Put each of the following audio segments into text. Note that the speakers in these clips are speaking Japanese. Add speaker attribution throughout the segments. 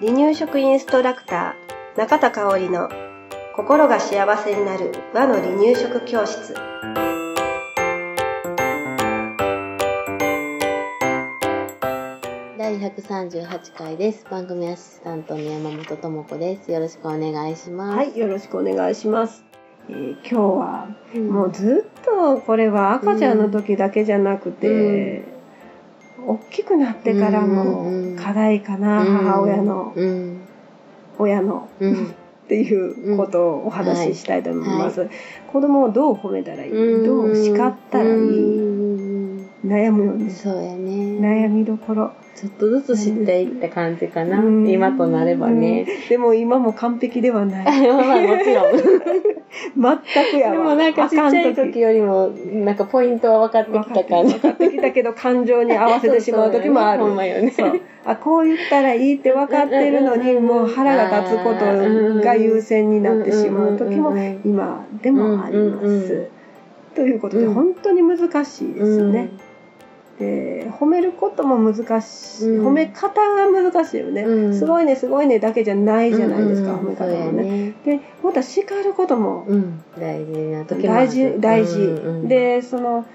Speaker 1: 離乳食インストラクター中田香織の心が幸せになる和の離乳食教室
Speaker 2: 第138回です。番組アシスタントの山本智子です。よろしくお願いします。
Speaker 1: はいよろしくお願いします、えー今日は
Speaker 2: うん
Speaker 1: もうずっとこれは赤ちゃんの時だけじゃなくて、大きくなってからも課題かな、
Speaker 2: うん。
Speaker 1: 母親の、
Speaker 2: うん。
Speaker 1: 親の、
Speaker 2: うん。
Speaker 1: っていうことをお話ししたいと思います、
Speaker 2: は
Speaker 1: 子供をどう褒めたらいい、
Speaker 2: うん。
Speaker 1: どう叱ったらいい、
Speaker 2: うん
Speaker 1: 悩むよね
Speaker 2: そうやね。
Speaker 1: 悩みどころ
Speaker 2: ちょっとずつ知っていった感じかな。
Speaker 1: うん
Speaker 2: 今となればね。
Speaker 1: うんでも今も完璧ではない
Speaker 2: まあまあもちろん。
Speaker 1: 全くやわ
Speaker 2: でもなんかちっちゃい時よりも、なんかポイントは分かってきた感じ。
Speaker 1: 分かってきたけど感情に合わせてしまう時もある
Speaker 2: そうそうほんまよね。
Speaker 1: そうあこう言ったらいいって分かってるのに
Speaker 2: うん
Speaker 1: もう腹が立つことが優先になってしまう時も
Speaker 2: うんうんうん
Speaker 1: 今でもありま
Speaker 2: うんうんう
Speaker 1: す。ということで
Speaker 2: うん
Speaker 1: 本当に難しいですよね。で褒めることも難しい、
Speaker 2: うん。
Speaker 1: 褒め方が難しいよね、
Speaker 2: うん。
Speaker 1: すごいねすごいねだけじゃないじゃないですか、
Speaker 2: うん
Speaker 1: 褒め方
Speaker 2: そうや
Speaker 1: もね。
Speaker 2: ね。
Speaker 1: でまた叱ることも
Speaker 2: うん。大事な時
Speaker 1: 大事大事、
Speaker 2: うんうん
Speaker 1: でその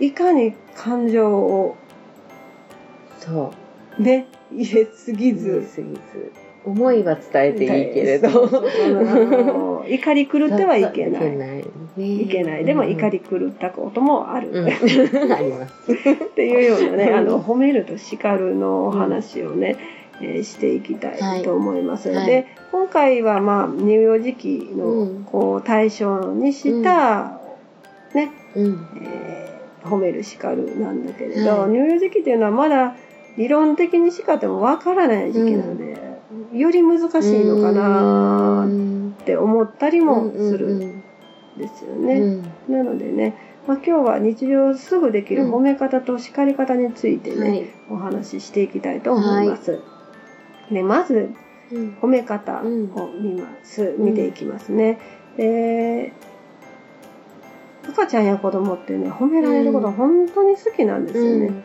Speaker 1: いかに感情を
Speaker 2: そう。
Speaker 1: ね入れすぎず。
Speaker 2: 思いは伝えていいけれど。
Speaker 1: 怒り狂ってはいけない
Speaker 2: いけない。
Speaker 1: でも怒り狂ったこともある、
Speaker 2: うん。
Speaker 1: っ
Speaker 2: あります。
Speaker 1: ていうようなね
Speaker 2: うん
Speaker 1: あの褒めると叱るのお話をね、えーしていきたいと思います、
Speaker 2: はい。
Speaker 1: で今回はまあ乳幼児期の
Speaker 2: うん。
Speaker 1: こう対象にした、ね
Speaker 2: うん。
Speaker 1: えー褒める叱るなんだけれど、
Speaker 2: はい。
Speaker 1: 乳幼児期っていうのはまだ理論的に叱ってもわからない時期なので、より難しいのかな
Speaker 2: うん。
Speaker 1: って思ったりもする。
Speaker 2: うんん
Speaker 1: ですよね。
Speaker 2: うん
Speaker 1: なのでね、まあ、今日は日常すぐできる褒め方と叱り方についてね、
Speaker 2: はい。
Speaker 1: お話ししていきたいと思います。でまず
Speaker 2: うん
Speaker 1: 褒め方を見ます、見ていきますね。で赤ちゃんや子供ってね褒められることが本当に好きなんですよね。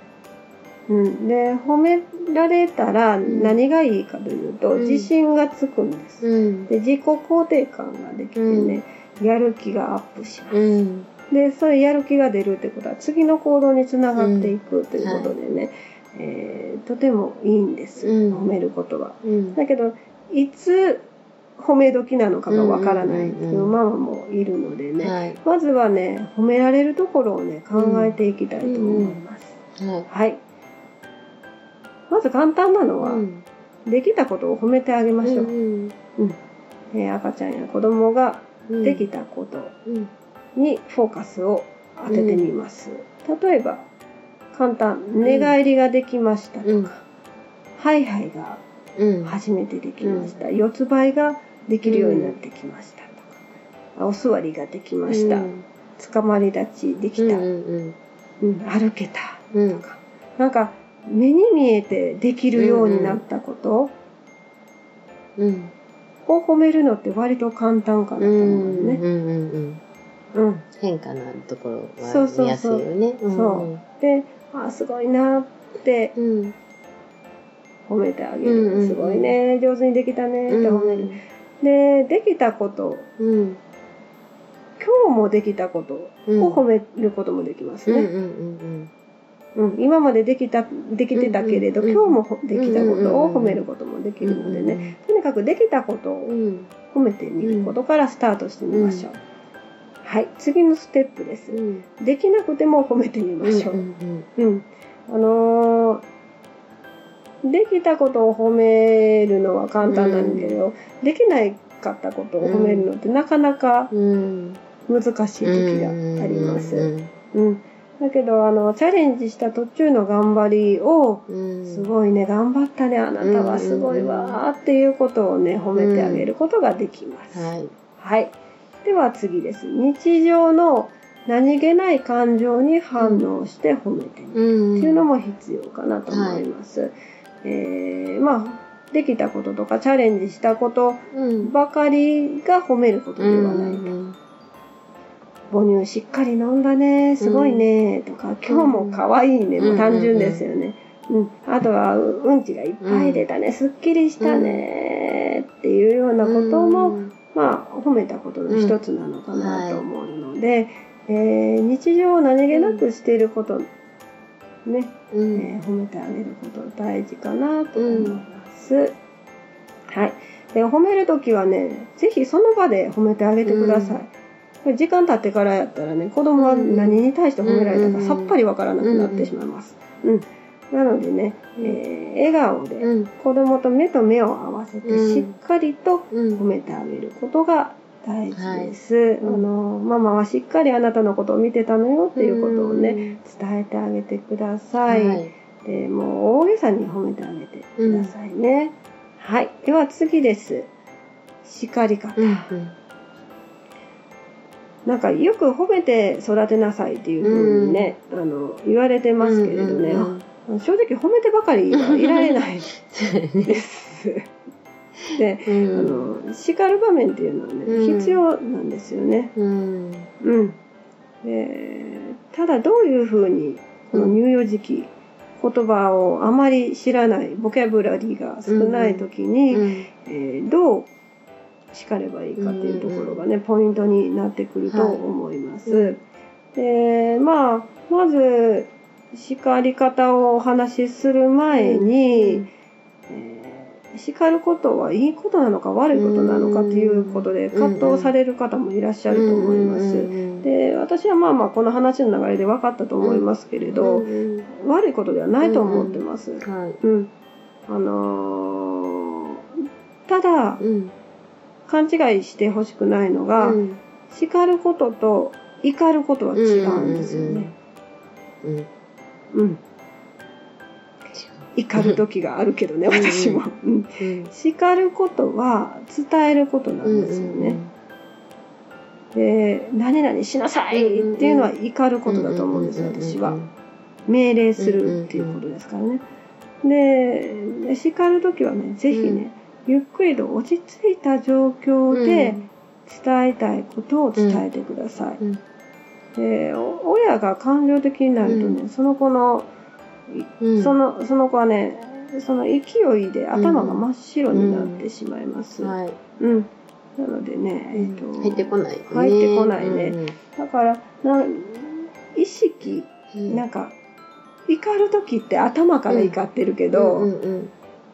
Speaker 1: うん、で褒められたら何がいいかというと、
Speaker 2: うん
Speaker 1: 自信がつくんです。
Speaker 2: うん。
Speaker 1: で自己肯定感ができてね、やる気がアップします。
Speaker 2: うん。
Speaker 1: でそれやる気が出るってことは次の行動につながっていくということでね、えーとてもいいんです、
Speaker 2: うん
Speaker 1: 褒めることは。
Speaker 2: うん。
Speaker 1: だけどいつ褒め時なのかがわからないっていう
Speaker 2: うん
Speaker 1: ママもいるのでね、
Speaker 2: はい。
Speaker 1: まずはね褒められるところをね考えていきたいと思います。
Speaker 2: はい。
Speaker 1: はい。まず簡単なのは、
Speaker 2: うん
Speaker 1: できたことを褒めてあげましょう。
Speaker 2: うん
Speaker 1: えー赤ちゃんや子供が
Speaker 2: うん
Speaker 1: できたこと
Speaker 2: うん。
Speaker 1: にフォーカスを当ててみます。例えば、簡単、寝返りができましたとか、
Speaker 2: うん。
Speaker 1: ハイハイが
Speaker 2: うん。
Speaker 1: 初めてできました。四つ倍ができるようになってきましたとか、お座りができました。つかまり立ちできた。
Speaker 2: うん
Speaker 1: 歩けた。
Speaker 2: うん
Speaker 1: とか、なんか、目に見えてできるようになったこと
Speaker 2: うん
Speaker 1: を褒めるのって割と簡単かなと
Speaker 2: うん
Speaker 1: 思うね。
Speaker 2: うんうん
Speaker 1: うん。
Speaker 2: 変化のあるところ
Speaker 1: そうそうそう
Speaker 2: は見やすいよね。
Speaker 1: そうで、あ、すごいなって
Speaker 2: うん。
Speaker 1: 褒めてあげる。すごいね、上手にできたねって褒める。で、できたこと、
Speaker 2: うん。
Speaker 1: 今日もできたことを褒めることもできますね。
Speaker 2: うんうんうん
Speaker 1: うん、今までできた、できてたけれど、
Speaker 2: うんうん
Speaker 1: 今日もほできたことを褒めることもできるのでね、とにかくできたことを
Speaker 2: うん
Speaker 1: 褒めてみることからスタートしてみましょう。はい、次のステップです。
Speaker 2: うん
Speaker 1: できなくても褒めてみましょう。
Speaker 2: うん
Speaker 1: うん。あのーできたことを褒めるのは簡単なんだけど、できないかったことを褒めるのってなかなか
Speaker 2: うん
Speaker 1: 難しい時があります。
Speaker 2: うん
Speaker 1: うん。だけど、あの、チャレンジした途中の頑張りを、
Speaker 2: うん
Speaker 1: すごいね、頑張ったね、あなたはすごいわーっていうことをね、褒めてあげることができます。
Speaker 2: はい
Speaker 1: はい。では次です。日常の何気ない感情に反応して褒めてみる。
Speaker 2: うん
Speaker 1: っていうのも必要かなと思います。えーまあ、できたこととかチャレンジしたこと
Speaker 2: うん
Speaker 1: ばかりが褒めることではない。
Speaker 2: うん
Speaker 1: 母乳しっかり飲んだね、すごいね、とか、今日も可愛いね、もう単純ですよね。うん、あとはううんちがいっぱい出たね、すっきりしたねっていうようなことも、
Speaker 2: うん。
Speaker 1: まあ褒めたことの一つなのかなと思うので、えー日常を何気なくしていること、ね、
Speaker 2: うん。
Speaker 1: えー褒めてあげること大事かなと思います。はい。で褒めるときはね、ぜひその場で褒めてあげてください。時間経ってからやったらね、子供は何に対して褒められたか
Speaker 2: うん
Speaker 1: さっぱりわからなくなってしまいます。うん。なのでね、えー笑顔で
Speaker 2: うん
Speaker 1: 子供と目と目を合わせて
Speaker 2: うん
Speaker 1: しっかりと
Speaker 2: うん
Speaker 1: 褒めてあげることが大事です。
Speaker 2: はい
Speaker 1: あの、ママはしっかりあなたのことを見てたのよっていうことをね、伝えてあげてくださ。
Speaker 2: はいい
Speaker 1: でもう大げさに褒めてあげてくださいね。はい。では次です。叱り方。
Speaker 2: うんうん
Speaker 1: なんかよく褒めて育てなさいっていうふうにね、あの、言われてますけれどね、
Speaker 2: うんうんうん。
Speaker 1: 正直褒めてばかりはいられない。です。で、
Speaker 2: う
Speaker 1: あ
Speaker 2: ん
Speaker 1: の、叱る場面っていうのはね、
Speaker 2: うん。
Speaker 1: 必要なんですよね。
Speaker 2: うん。
Speaker 1: うん。で、ただどういうふうに、この乳幼児期、言葉をあまり知らない、ボキャブラリーが少ない時に、
Speaker 2: うん。
Speaker 1: えーどう叱ればいいかっていうところがね、ポイントになってくると思います。で、まあ、まず、叱り方をお話しする前に、えー叱ることはいいことなのか悪いことなのかということで葛藤される方もいらっしゃると思います。で私はまあまあこの話の流れで分かったと思いますけれど、
Speaker 2: うん
Speaker 1: 悪いことではないと思ってます。
Speaker 2: はい。
Speaker 1: うん。あのーただ、
Speaker 2: うん
Speaker 1: 勘違いしてほしくないのが、
Speaker 2: うん
Speaker 1: 叱ることと怒ることは違うんですよね。
Speaker 2: うん
Speaker 1: うん。怒る時があるけどね、
Speaker 2: うん
Speaker 1: 私も。うん
Speaker 2: うん
Speaker 1: 叱ることは伝えることなんですよね。で、何々しなさいっていうのは怒ることだと思うんですよ、私は。命令するっていうことですからね。で、叱るときはね、ぜひね、ゆっくりと落ち着いた状況で伝えたいことを伝えてください。
Speaker 2: うん。
Speaker 1: で、お親が感情的になるとね、その子の、
Speaker 2: うん。
Speaker 1: その、その子はね、その勢いで頭が真っ白になってしまいます。
Speaker 2: はい。
Speaker 1: うん。なのでね、えっと、
Speaker 2: 入ってこないね。
Speaker 1: 入ってこないね。だから、な意識、
Speaker 2: うん。
Speaker 1: なんか、怒る時って頭から怒ってるけど、
Speaker 2: うんうん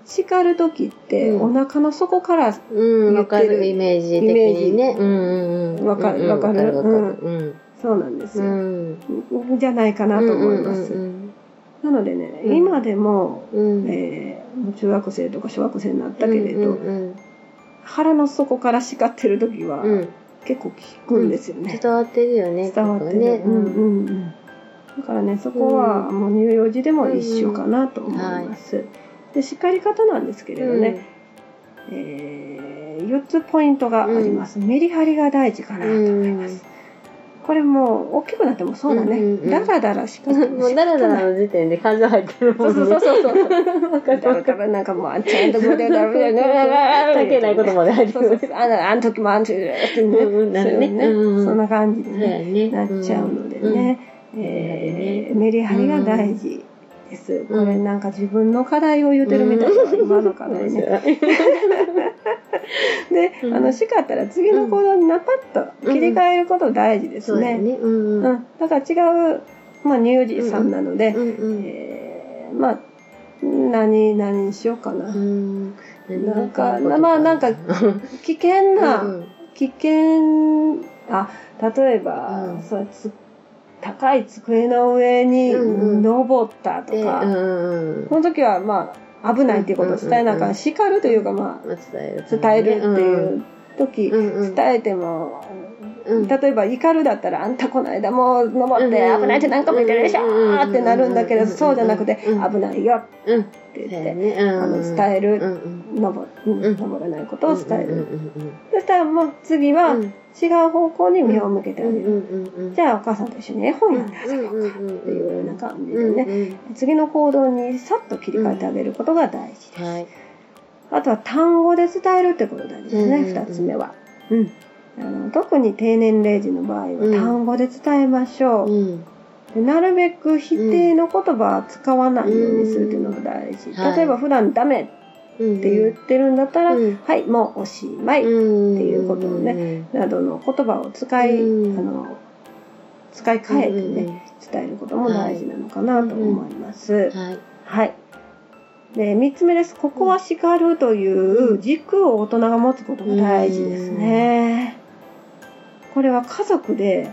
Speaker 1: 叱る時って
Speaker 2: うん。
Speaker 1: お腹の底から
Speaker 2: うんうんわか
Speaker 1: 言ってる
Speaker 2: る。イメージ的にね。うんうんうん。
Speaker 1: わかる
Speaker 2: うん
Speaker 1: わかる。
Speaker 2: うん。
Speaker 1: そうなんです
Speaker 2: う
Speaker 1: よ、
Speaker 2: ん。
Speaker 1: じゃないかなと思います、
Speaker 2: うん
Speaker 1: なのでね、
Speaker 2: うん。
Speaker 1: 今でも、
Speaker 2: うん。
Speaker 1: え中学生とか小学生になったけれど、
Speaker 2: うんうん
Speaker 1: 腹の底から叱ってる時は
Speaker 2: うん。
Speaker 1: 結構効くんですよね、
Speaker 2: 伝わってるよね
Speaker 1: 伝わってる、
Speaker 2: ね。
Speaker 1: うん。うんうんだからねそこはもう乳幼児でも一緒かなと思います、で叱り方なんですけれどね、え4つポイントがあります、メリハリが大事かなと思います、これもう大きくなってもそうだね、
Speaker 2: うんうんうん。
Speaker 1: ダラダラしか
Speaker 2: もうダラダラの時点で感情入ってるも
Speaker 1: そ
Speaker 2: んね
Speaker 1: うそうそうそう。わかるわかる。なんかもうあんちゃんとこでだろうね
Speaker 2: 関係ないことまで入って。る
Speaker 1: そうそうそう。あのあの時もあんちゃんってね。
Speaker 2: うんね。
Speaker 1: そうね。
Speaker 2: うん。うん
Speaker 1: そんな感じでね
Speaker 2: ね。
Speaker 1: なっちゃうのでね、えーメリハリが大事です、これなんか自分の課題を言うてるみたいな、今の課題ね。で、
Speaker 2: うん。
Speaker 1: あの叱ったら次の行動にナパッと切り替えること大事ですね。
Speaker 2: そうんうん。
Speaker 1: うん、だから違う、まあ、乳幼児さんなので、えーまあ何何にしようかな、
Speaker 2: うん。
Speaker 1: なんかまあなんか 危険な、
Speaker 2: うん
Speaker 1: 危険あ例えば、
Speaker 2: うん。
Speaker 1: そうつ高い机の上に登ったとか、
Speaker 2: でうんうん。
Speaker 1: その時はまあ危ないっていうことを伝えなあかん、
Speaker 2: うん
Speaker 1: 叱るというかま
Speaker 2: 伝え
Speaker 1: あ
Speaker 2: る
Speaker 1: 伝えるっていう時、伝えても、
Speaker 2: うん。
Speaker 1: 例えば怒るだったらあんたこの間もう登って危ないって何かも言ってるでしょーってなるんだけどそうじゃなくて
Speaker 2: うん
Speaker 1: 危ないよ
Speaker 2: うん
Speaker 1: って言ってあの伝える登うん
Speaker 2: うん。
Speaker 1: 登らないことを伝える。
Speaker 2: うんうん
Speaker 1: そしたらもう次は
Speaker 2: うん。
Speaker 1: 違う方向に目を向けてあげる。
Speaker 2: うんうんうん
Speaker 1: じゃあお母さんと一緒に絵本読んであげようかっていうような感じでね。次の行動にさっと切り替えてあげることが大事です。
Speaker 2: はい。
Speaker 1: あとは単語で伝えるってことが大事ですね、
Speaker 2: うんうんうん。
Speaker 1: 二つ目は。うん。あの特に低年齢児の場合は
Speaker 2: うん。
Speaker 1: 単語で伝えましょう。
Speaker 2: うん。
Speaker 1: でなるべく否定の言葉は使わないようにするっていうのが大事。
Speaker 2: はい。
Speaker 1: 例えば普段ダメ
Speaker 2: うん
Speaker 1: って言ってるんだったら、
Speaker 2: うん
Speaker 1: はい、もうおしまい、
Speaker 2: って
Speaker 1: いうことをねなどの言葉を使い、
Speaker 2: うん
Speaker 1: あの、使い替えてね、伝えることも大事なのかなと思います。
Speaker 2: はい。
Speaker 1: はい。で、三つ目です。ここは叱るという軸を大人が持つことが大事ですね。これは家族で、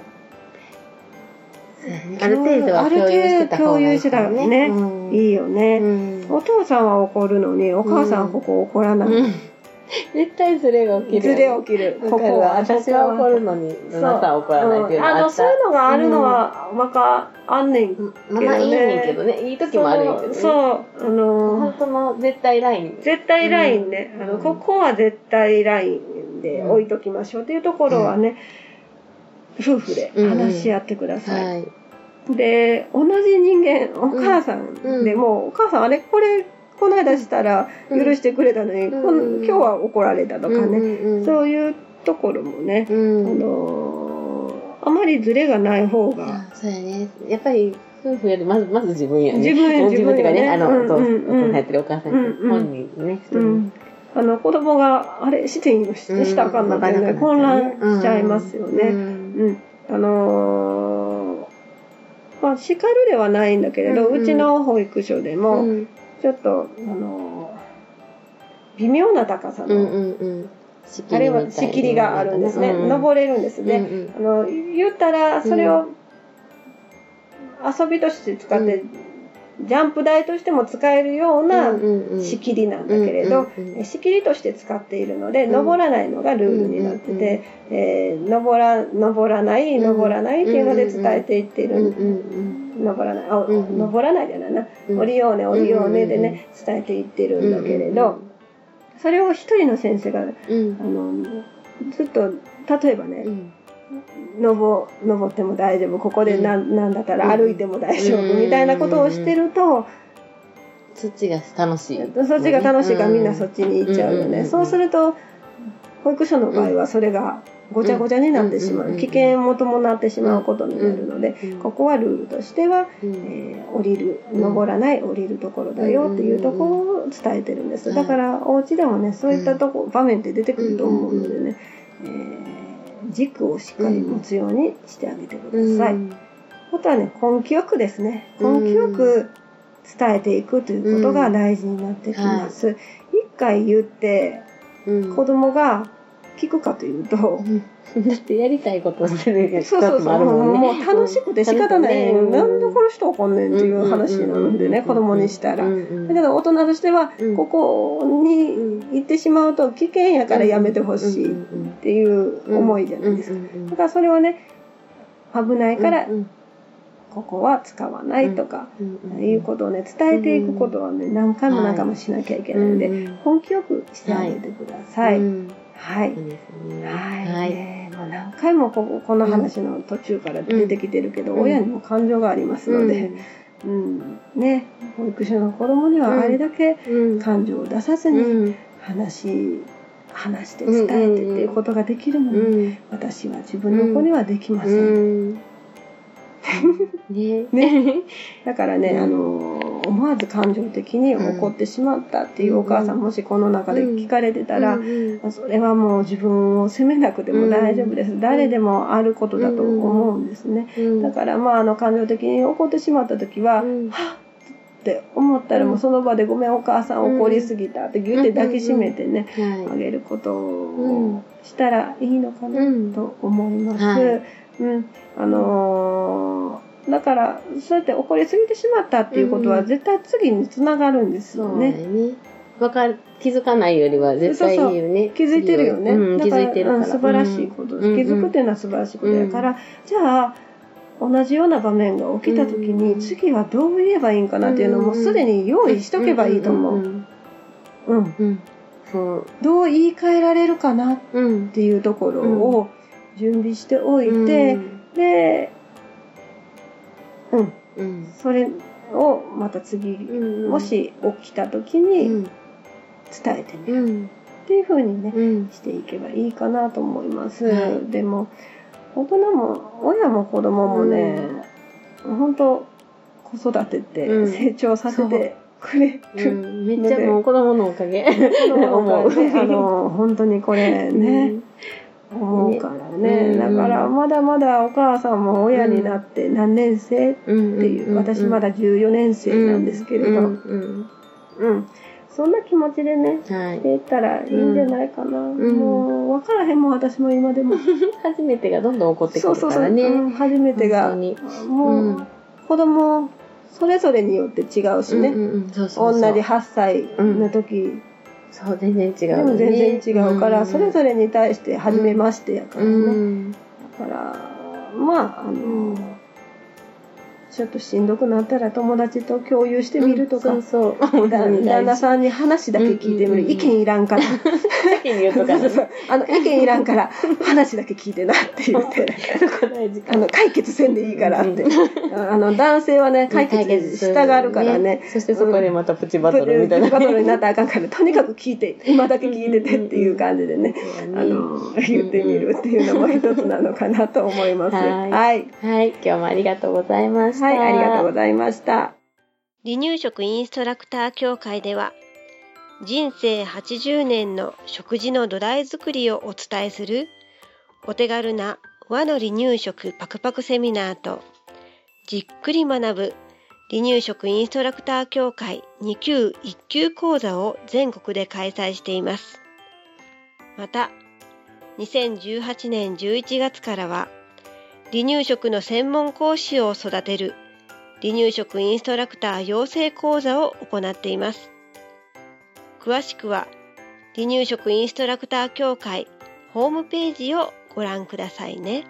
Speaker 2: ある程度は共有してた方がいいかも
Speaker 1: ある程度共有してた方がね
Speaker 2: うん
Speaker 1: いいよね。
Speaker 2: うん
Speaker 1: お父さんは怒るのに、お母さんはここ怒らない。
Speaker 2: うん絶対ズレが起きる。
Speaker 1: ずれ起きる。
Speaker 2: ここは私は怒るのに、
Speaker 1: そう
Speaker 2: マサは怒らないっていう
Speaker 1: あの、そういうのがあるのは、わか、あんねんけどね。
Speaker 2: まあまあいいねんけどね、いい時もあるんやけどね。
Speaker 1: そう、あの
Speaker 2: 本当の絶対ライン。
Speaker 1: 絶対ラインね、
Speaker 2: うん
Speaker 1: あの、ここは絶対ラインで置いときましょうっていうところはね、夫婦で話し合ってください。
Speaker 2: はい。
Speaker 1: で、同じ人間、お母さん。でも、お母さんあれ、これ、この間したら許してくれたのに、
Speaker 2: うん。
Speaker 1: 今日は怒られたとかね、
Speaker 2: うん
Speaker 1: そういうところもね、
Speaker 2: うん。
Speaker 1: あのーあまりズレがない方が、
Speaker 2: あそうやね。やっぱり、夫婦よりまず、まず自分やね。
Speaker 1: 自分
Speaker 2: 自分っていうかね、あの、そう
Speaker 1: んうんうん。
Speaker 2: 父さんやってるお母さんやってる
Speaker 1: うんうん。
Speaker 2: 本人ね、
Speaker 1: うん、あの子供があれしていいのししたかんなってね、混乱しちゃいますよね。
Speaker 2: うん。
Speaker 1: うん、あのーまあ叱るではないんだけれど、
Speaker 2: う
Speaker 1: うん。ちの保育所でも、
Speaker 2: うん。
Speaker 1: ちょっと、あのー微妙な高さの、
Speaker 2: うんうんうん。
Speaker 1: あれは仕切りがあるんですね、
Speaker 2: うん
Speaker 1: 登れるんですね、
Speaker 2: うん
Speaker 1: あの言ったらそれを遊びとして使って、ジャンプ台としても使えるような仕切りなんだけれど、仕切りとして使っているので、
Speaker 2: うん。
Speaker 1: 登らないのがルールになってて、えー登ら登らない登らないっていうので伝えていっている、登らない。あ、登らないじゃないな、
Speaker 2: うん。
Speaker 1: 降りようね降りようねでね、伝えていってるんだけれど、それを一人の先生があ
Speaker 2: うん。
Speaker 1: のずっと例えばね、
Speaker 2: うん
Speaker 1: 登登っても大丈夫。ここでなん,、なんだったら歩いても大丈夫、
Speaker 2: うん。
Speaker 1: みたいなことをしてると、
Speaker 2: そっちが楽しい。
Speaker 1: そっちが楽しいからみんなそっちに行っちゃうよね、
Speaker 2: うん。
Speaker 1: そうすると保育所の場合はそれがごちゃごちゃになってしまう、
Speaker 2: うん。
Speaker 1: 危険も伴ってしまうことになるので、
Speaker 2: うん。
Speaker 1: ここはルールとしては、
Speaker 2: うん。
Speaker 1: えー降りる登らない降りるところだよっていうところを伝えてるんです、
Speaker 2: うん
Speaker 1: だからお家でもねそういったとこ、場面って出てくると思うのでね、えー軸をしっかり持つようにしてあげてください、
Speaker 2: うん。
Speaker 1: あとはね根気よくですね
Speaker 2: うん。
Speaker 1: 根気よく伝えていくということが大事になってきます、一回言って
Speaker 2: うん。
Speaker 1: 子供が聞くかというと、
Speaker 2: うん。だってやりたいことをしてるやつ
Speaker 1: そうそうそう、
Speaker 2: も
Speaker 1: う楽しくて仕方ない、
Speaker 2: うん。
Speaker 1: なんでこの人怒んねんっていう話なのでね、子供にしたら。
Speaker 2: うんうん
Speaker 1: だけど大人としては
Speaker 2: うん、
Speaker 1: ここに行ってしまうと危険やからやめてほしいっていう思いじゃないですか。
Speaker 2: か
Speaker 1: だからそれはね、危ないから
Speaker 2: うん
Speaker 1: ここは使わないとか、いうことをね、伝えていくことはね、何回も何回もしなきゃいけないので、
Speaker 2: うん
Speaker 1: 根気よくしてあげてください。
Speaker 2: うん
Speaker 1: はい。はい、
Speaker 2: はい。
Speaker 1: ねもう何回もこここの話の途中から出てきてるけど、
Speaker 2: うん。
Speaker 1: 親にも感情がありますので、うん。ね、保育所の子供にはあれだけ
Speaker 2: うん。
Speaker 1: 感情を出さずに
Speaker 2: うん。
Speaker 1: 話し話して伝えてっていうことができるのに、
Speaker 2: うん。
Speaker 1: 私は自分の子にはできません、
Speaker 2: うん。ね。
Speaker 1: ね。だからね、
Speaker 2: うん。
Speaker 1: あの思わず感情的に怒ってしまったっていうお母さん、もしこの中で聞かれてたら、
Speaker 2: うん。
Speaker 1: それはもう自分を責めなくても大丈夫です、誰でもあることだと思うんですね、
Speaker 2: うん。
Speaker 1: だからまああの感情的に怒ってしまった時は、
Speaker 2: うん。
Speaker 1: はっって思ったらもうその場で「ごめんお母さん怒りすぎた」って言って抱きしめてね、
Speaker 2: は
Speaker 1: あげることをしたらいいのかな
Speaker 2: うん。
Speaker 1: と思います。
Speaker 2: はい。
Speaker 1: うん、あのーだからそうやって怒りすぎてしまったっていうことは
Speaker 2: うん
Speaker 1: 絶対次につながるんですよね。
Speaker 2: だよね。わかる。気づかないよりは絶対いいよね。
Speaker 1: 気づいてるよね。
Speaker 2: うん、気
Speaker 1: だから
Speaker 2: づいてるから。
Speaker 1: うん素晴らしいことです、
Speaker 2: うん。
Speaker 1: 気づくっていうのは素晴らしいことやから、じゃあ同じような場面が起きた時に、
Speaker 2: うん。
Speaker 1: 次はどう言えばいいんかなっていうのもすでに用意しとけばいいと思う。
Speaker 2: う
Speaker 1: うん。
Speaker 2: そう。
Speaker 1: どう言い換えられるかなっ
Speaker 2: うん。
Speaker 1: ていうところを準備しておいて、で、うん、
Speaker 2: うん、
Speaker 1: それをまた次、
Speaker 2: うん、
Speaker 1: もし起きた時
Speaker 2: う
Speaker 1: に
Speaker 2: ん、
Speaker 1: 伝えてみる
Speaker 2: うん、
Speaker 1: っていう風にね、
Speaker 2: うん、
Speaker 1: していけばいいかなと思います。
Speaker 2: はい。
Speaker 1: でも、大人も、親も子供もね、本当子育てって
Speaker 2: うん。
Speaker 1: 成長させてくれ
Speaker 2: う。
Speaker 1: る、
Speaker 2: ん、めっちゃもう子供のおかげ。
Speaker 1: 思う、あの本当にこれね、思うからね、
Speaker 2: うん。
Speaker 1: だからまだまだお母さんも親になって何年生っていう、私まだ14年生なんですけれど、
Speaker 2: う
Speaker 1: うん
Speaker 2: ん。うん
Speaker 1: そんな気持ちでね
Speaker 2: はい。
Speaker 1: でったらいいんじゃないかな、
Speaker 2: ん。
Speaker 1: もう分からへんもん私も今でも。
Speaker 2: 初めてがどんどん起こってく
Speaker 1: そうそうそう、
Speaker 2: るからね。
Speaker 1: うん初めてが。もう、
Speaker 2: うん。
Speaker 1: 子供それぞれによって違うしね、同じ8歳の時、
Speaker 2: そう、全然違う。ね。
Speaker 1: も全然違うから、
Speaker 2: ん。
Speaker 1: それぞれに対して初めましてやからね、
Speaker 2: うん。
Speaker 1: だからまああの、
Speaker 2: うん
Speaker 1: ちょっとしんどくなったら友達と共有してみるとか、
Speaker 2: そうそう。
Speaker 1: だ旦那さんに話だけ聞いてみる、
Speaker 2: うんうんうん。
Speaker 1: 意見いらんから。
Speaker 2: 先に言う。とかね。
Speaker 1: あの意見いらんから話だけ聞いてなって言って。あの解決せんでいいからって、
Speaker 2: う
Speaker 1: あの男性はね解決したがるからね。
Speaker 2: そしてそこでまたプチバトルみたいな。
Speaker 1: バトルになったらあかんからとにかく聞いて今だけ聞いててっていう感じでね。あの言ってみるっていうのも一つなのかなと思います。
Speaker 2: はい。
Speaker 1: はい、
Speaker 2: はい、今日もありがとうございました。
Speaker 1: はい、ありがとうございました。
Speaker 3: 離乳食インストラクター協会では人生80年の食事の土台作りをお伝えするお手軽な和の離乳食パクパクセミナーとじっくり学ぶ離乳食インストラクター協会2級1級講座を全国で開催しています。また2018年11月からは離乳食の専門講師を育てる離乳食インストラクター養成講座を行っています。詳しくは離乳食インストラクター協会ホームページをご覧くださいね。